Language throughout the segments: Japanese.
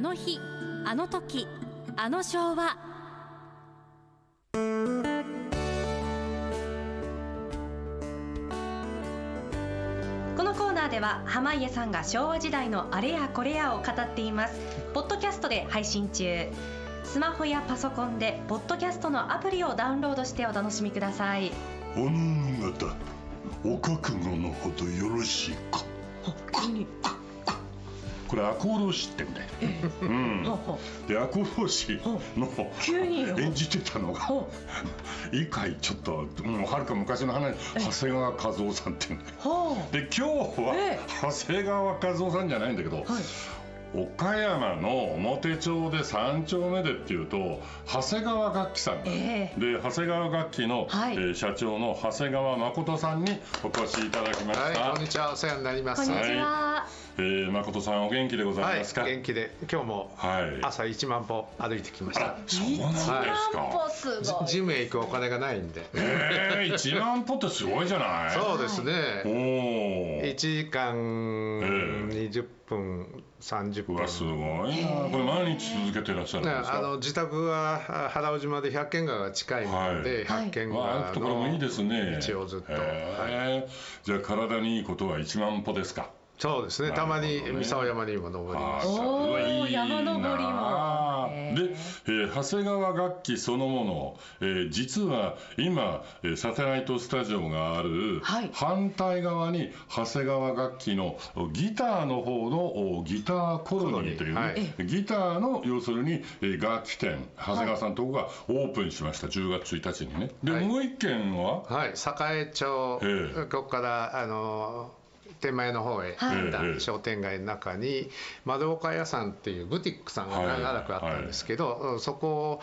あの日あの時あの昭和。このコーナーでは濱家さんが昭和時代のあれやこれやを語っています。ポッドキャストで配信中。スマホやパソコンでポッドキャストのアプリをダウンロードしてお楽しみください。おのの方お覚悟のほどよろしいかこれ赤穂浪士ってんだよ、うん、で赤穂浪士の急によ。演じてたのが以回ちょっともうはるか昔の話。長谷川和夫さんっていうんだよ。ほで今日はえ長谷川和夫さんじゃないんだけど、岡山の表町で三丁目でっていうと長谷川楽器さん、えで長谷川楽器の、はい。えー社長の長谷川誠さんにお越しいただきました、はい、こんにちは、お世話になります。こんにちは、えー誠さんお元気でござはいいますか、、元気で、今日もはい。朝1万歩歩いてきました。あ。そうなんですはいか、すごい。ジジムへ行くお金がないんで。えー、1万歩ってすごいじゃない？そうですおね。お1時間え20分、30分。うわすごいな。これ毎日続けてらっしゃるんねですか？あの自宅はあ原尾島で百軒川が近いので、はい。百軒まあ、川ところもいいですねの道をずっと、はいへーじゃあ体にいいことは1万歩ですかそうですね。たまに三沢山にも登ります。おーうわいいな山登りも。へで、えー長谷川楽器そのもの、えー実は今えーサテライトスタジオがあるはい。反対側に長谷川楽器のギターの方のおギターコロニーというね、はい。ギターの要するにえー楽器店長谷川さんのとこがオープンしました10月1日にね。で、はい。もう一軒は？はい、栄町、ええ。ここからあの手前の方へはい。行ったええ商店街の中に窓岡屋さんっていうブティックさんがはい。長くあったんですけど、そこ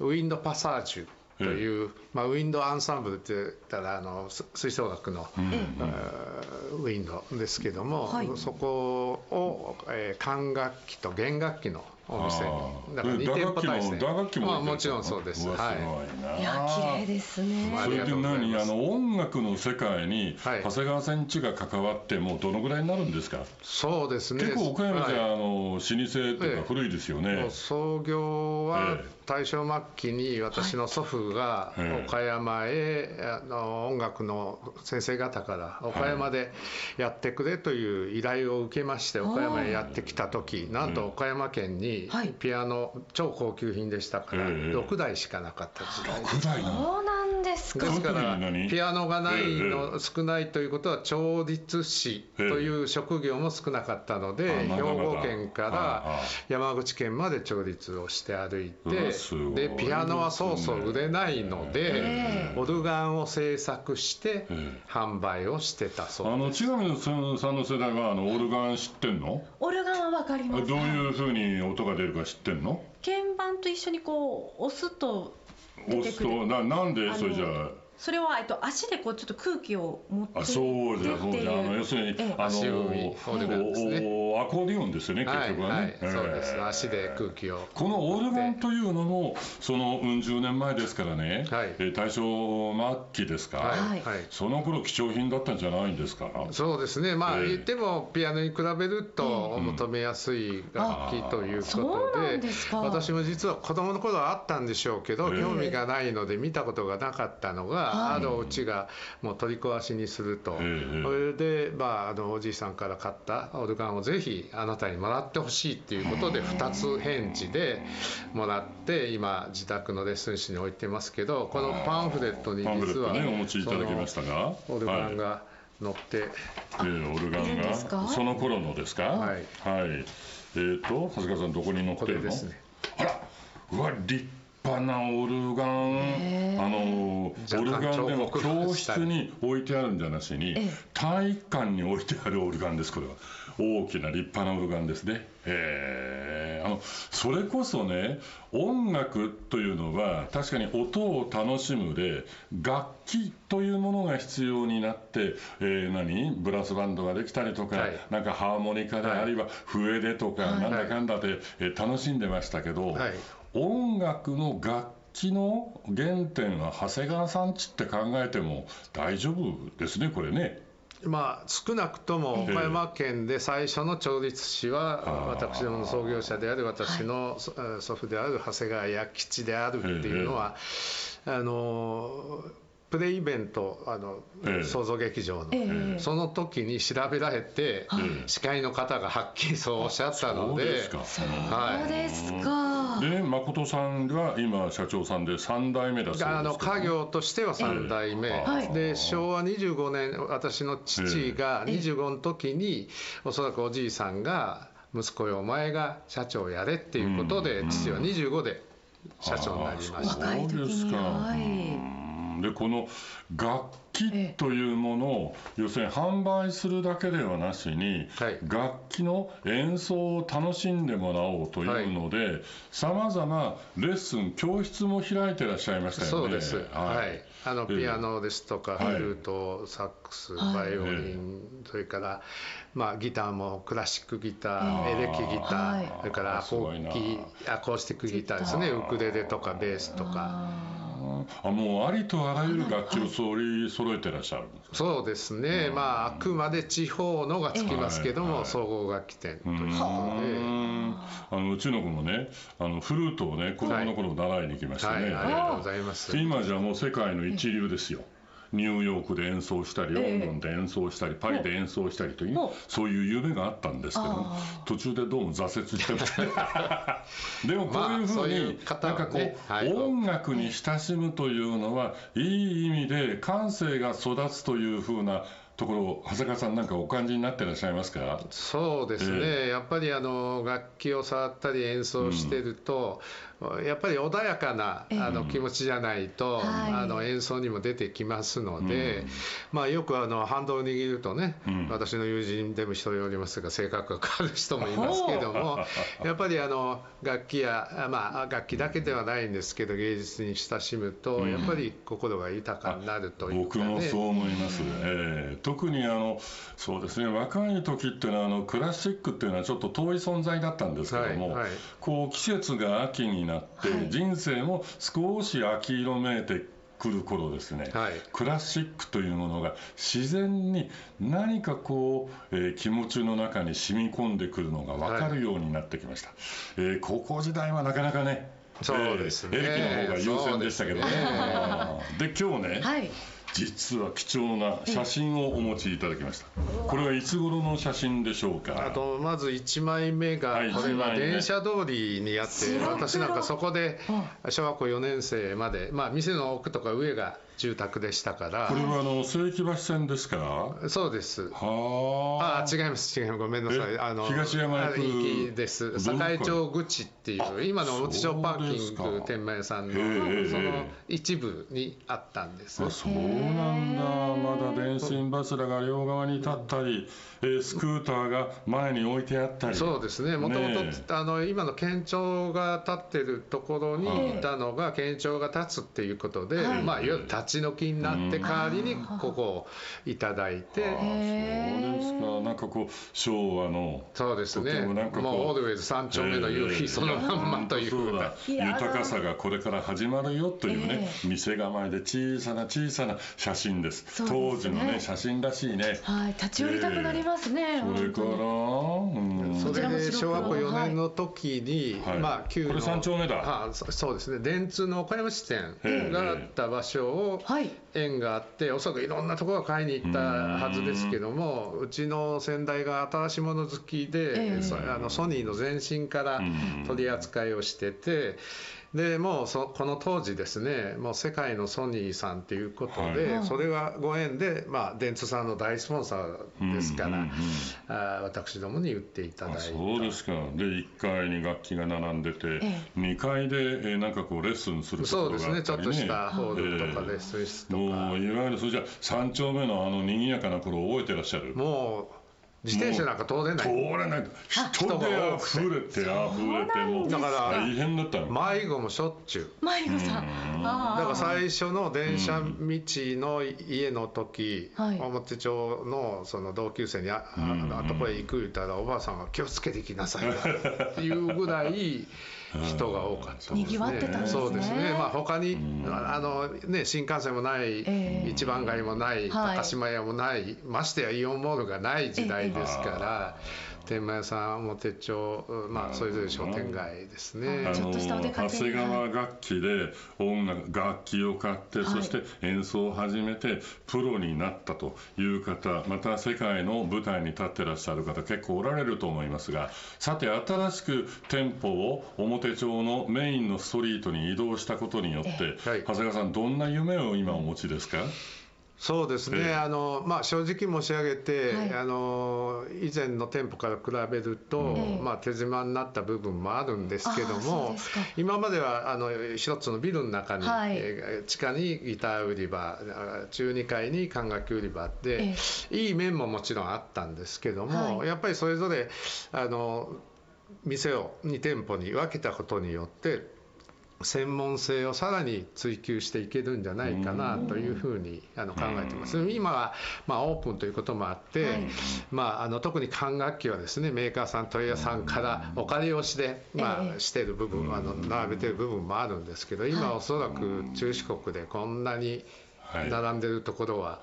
をウィンドパサージュという、まあ、ウィンドアンサンブルって言ったらあのす吹奏楽の、えーウィンドですけども、はい。そこを、えー管楽器と弦楽器のお店に。だから2店舗体制。打楽器もまあ、もちろんそうです。ごいな。い。や綺麗ですね。それで何？あの音楽の世界にはい。長谷川さんちが関わってもうどのぐらいになるんですか、そうですね。結構岡山じゃ、はい。あの老舗っていうか古いですよね、創業はええ大正末期に私の祖父がええ岡山へあの音楽の先生方から岡山でやってくれという依頼を受けまして岡山へやってきた時なんと岡山県にはい。ピアノ超高級品でしたからええ6台しかなかった時代です。6代なのそうなんですか？ですからピアノがないえの少ないということは調律師という職業も少なかったので兵庫県かああら山口県まで調律をして歩いてでピアノはそうそう売れないのでえオルガンを制作してえ販売をしてたあそうの千上さんの世代はあのオルガン知ってんの？オルガンはわかります。あどういうふうに音が出るか知ってんの？鍵盤と一緒にこう押すと出押すてくるとななんでそれじゃあそれは、えっと、足でこうちょっと空気を持ってあそうじゃそうじゃあの要するに、ええ。あの足踏みオルガンですね。おおアコーディオンですよね結はい局はね、はいそうです。ええ足で空気をこのオルガンというのもそのうん十年前ですからね、はい。えー大正末期ですか、はいはい。はい。その頃貴重品だったんじゃないんですか。そうですね、まあ、ええ。言ってもピアノに比べると求めやすい楽器というそうことで、なんですか。私も実は子供の頃はあったんでしょうけど、ええ。興味がないので見たことがなかったのが、はい。あのうちがもう取り壊しにすると、ええそれで、まあ、あのおじいさんから買ったオルガンをぜひあなたにもらってほしいということで、2つ返事でもらって、今、自宅のレッスン室に置いてますけど、このパンフレットに実は、ねお持ちいただきましたが。そのオルガンはいが載って、えーオルガいるンがんですか？その頃のですか？はい。はい。えっ、と長谷川さんどこに載ってこるのれですね。あらうわ立派なオルガン。あのオルガンでも教室に置いてあるんじゃなしにええ。体育館に置いてあるオルガンですこれは。大きな立派なオルガンですね。へえあのそれこそね音楽というのは確かに音を楽しむで楽器というものが必要になって、えー何？ブラスバンドができたりとか、はい。なんかハーモニカで、はいあるいは笛でとか、はい。なんだかんだで、えー楽しんでましたけど、はい音楽の楽器の原点は長谷川さんちって考えても大丈夫ですねこれね。まあ、少なくとも岡山県で最初の調律師は私どもの創業者である私のそ祖父である長谷川弥吉であるっていうのはあのプレイベントあのええ。創造劇場のええ。その時に調べられて司会の方がはっきりそうおっしゃったのでそうですか。はいで誠さんが今社長さんで3代目だそうですあの家業としては3代目、はい。で昭和25年私の父が25の時におそらくおじいさんが息子よお前が社長やれっていうことでうん。父は25で社長になりました。若い時にそうですか。はいうんでこの楽器というものを要するに販売するだけではなしに、はい。楽器の演奏を楽しんでもらおうというのでさまざまレッスン教室も開いてらっしゃいましたよね。そうです、はい。あのええ。ピアノですとか、はい。フルート、サックス、はい。バイオリン、それから、まあ、ギターもクラシックギター、ええエレキギター、はい。それからアコーキアコースティックギターですね、ウクレレとかベースとか。あもうありとあらゆる楽器を揃い揃えてらっしゃるんですか？そうですね、まあ、あくまで地方のがつきますけども、総合楽器店ということあのうちの子もねあのフルートをね子供の頃習いに行きましたはい、ね、ありがとうございます。今じゃもう世界の一流ですよ。ニューヨークで演奏したり、ロンドンで演奏したり、パリで演奏したりというほ、そういう夢があったんですけどもあ、途中でどうも挫折してる でもこういうふうになんかこう音楽に親しむというのは、いい意味で感性が育つというふうなところを、長谷川さんなんかお感じになってらっしゃいますか？そうですね、えやっぱりあの楽器を触ったり演奏してると、やっぱり穏やかなええ。あの気持ちじゃないと、はい。あの演奏にも出てきますので、まあ、よくあのハンドルを握るとね、うん。私の友人でも一人おりますが性格が変わる人もいますけども やっぱりあの楽器や、まあ、楽器だけではないんですけど芸術に親しむと、やっぱり心が豊かになるというか、ね、僕もそう思います、ええ特にあのそうですね若い時っていうのはあのクラシックっていうのはちょっと遠い存在だったんですけども、はいはい。こう季節が秋になって、はい。人生も少し秋色めいてくる頃ですね、はい。クラシックというものが自然に何かこう、えー気持ちの中に染み込んでくるのが分かるようになってきました、えー高校時代はなかなかねそうですね。えー駅の方が優先でしたけどね。で今日ね、はい。実は貴重な写真をお持ちいただきました。これはいつ頃の写真でしょうか？あとまず1枚目がはいこれは電車通りにあって私なんかそこで小学校4年生までまあ店の奥とか上が住宅でしたから。これはあの世紀橋線ですか？そうです。はあ。違います違います。ごめんなさい。え？あの東山へ行くあ行きです。どこ堺町口っていう今の表町パーキング天満屋さんのその一部にあったんです。あそうなんだ。まだ電信柱が両側に立ったり、えースクーターが前に置いてあったり。そうですね、もともねとあの今の県庁が立ってるところはい。にいたのが、県庁が立つっていうことで、はい。まあ、いわゆる立ち退きになって、うん代わりにここをいただいて、あそうですか。なんかこう昭和の。そうですね、とてもなんかこうもうオールウェイズ三丁目の夕ええ日そのまんまという。豊かさがこれから始まるよというね、え店構えで小さな小さな写真です。そうですね。当時のね写真らしいね。はい。立ち寄りたくなりますね。それから、うん、それで小学校4はい年の時に、はい。まあ、旧のこれ三丁目だ。あそそうですね。電通の岡山支店があった場所をはい。縁があっておそらくいろんなところが買いに行ったはずですけどもうちの先代が新しいもの好きで、あのソニーの前身からうん取り扱いをしてて。でもうそこの当時ですねもう世界のソニーさんということで、はい。それがご縁で、まあ、電通さんの大スポンサーですから、うんうんうん。あー私どもに売っていただいた。あそうですか。で1階に楽器が並んでて、え2階で、えーなんかこうレッスンするところそうですね。があったりね。ちょっとしたホールとかええ。レッスン室とか、もういわゆるそれじゃ三丁目のあの賑やかな頃を覚えてらっしゃる？もう自転車なんか通れない。通れない。人で溢れて。溢れてもうだから大変だったの。迷子もしょっちゅう。迷子さん。だから最初の電車道の家の時、はい。表町のその同級生にあ「んああとこへ行く」言ったらおばあさんが「気をつけて行きなさい」っていうぐらい人が多かったですね。賑わってたんですねそうですね。まあ他にあのね新幹線もない、ええ一番街もない高島屋もない、ましてやイオンモールがない時代ですから。天満屋さん表町まあそれぞれ商店街ですね。ちょっとしたお出かけ長谷川楽器で音楽楽器を買って、い。そして演奏を始めてプロになったという方また世界の舞台に立ってらっしゃる方結構おられると思いますがさて新しく店舗を表町のメインのストリートに移動したことによって、はい。長谷川さんどんな夢を今お持ちですか？そうですね、ええ。あのまあ、正直申し上げて、はい。あの以前の店舗から比べると、ええ。まあ、手狭になった部分もあるんですけども今まではあの一つのビルの中に、はい。えー地下にギター売り場あ中2階に管楽器売り場で、えいい面ももちろんあったんですけども、はい。やっぱりそれぞれあの店を2店舗に分けたことによって専門性をさらに追求していけるんじゃないかなというふうにあの考えてます。今はまあオープンということもあって、はい。まああの特に管楽器はですねメーカーさん問屋さんからお借りをしてまええ。あしてる部分あの並べてる部分もあるんですけど、今おそらく中四国でこんなにはい並んでるところは、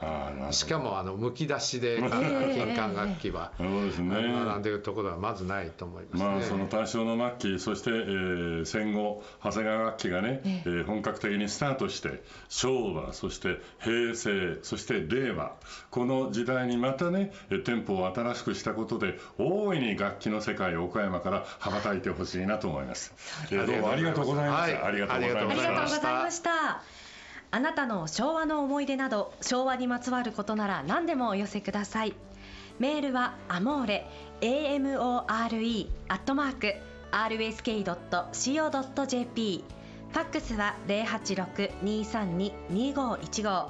しかもあのむき出しで金管楽器は。そうですね。並んでるところはまずないと思いますね。まあ、その大正の末期そして、えー戦後長谷川楽器がね、ええ。ー本格的にスタートして昭和そして平成そして令和。この時代にまたねえー店舗を新しくしたことで大いに楽器の世界を岡山から羽ばたいてほしいなと思います、えーどうもありがとうございました、はい。ありがとうございまありがとうごしたざいました。あなたの昭和の思い出など昭和にまつわることなら何でもお寄せください。メールはアモーレ AMORE アットマーク RSK.CO.JP ファックスは086-232-2515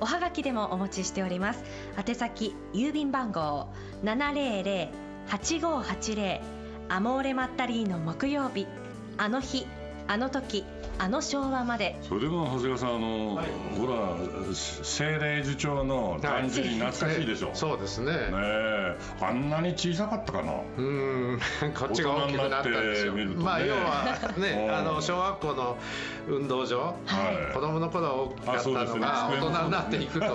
おはがきでもお待ちしております。宛先郵便番号700-8580アモーレマッタリーの木曜日。あの日あの時あの昭和まで。それでも長谷川さんあの、はい。ほら精霊樹町のだんじり懐かしいでしょ、そうですね。ねえ。あんなに小さかったかな。うーん。こっちが大きくなったんですよ。大人になってみるとね。まあ要はねうん。あの小学校の運動場、はい。子供の頃は大きかったあそうですね。のが大机も人になっていくとね。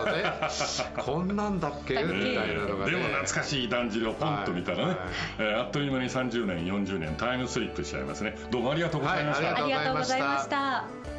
こんなんだっけ？みたいなのがね。でも懐かしいだんじりをポンと見たらね、はい。えーあっという間に30年40年タイムスリップしちゃいますね。どうもありがとうございました、はいありがとうございました。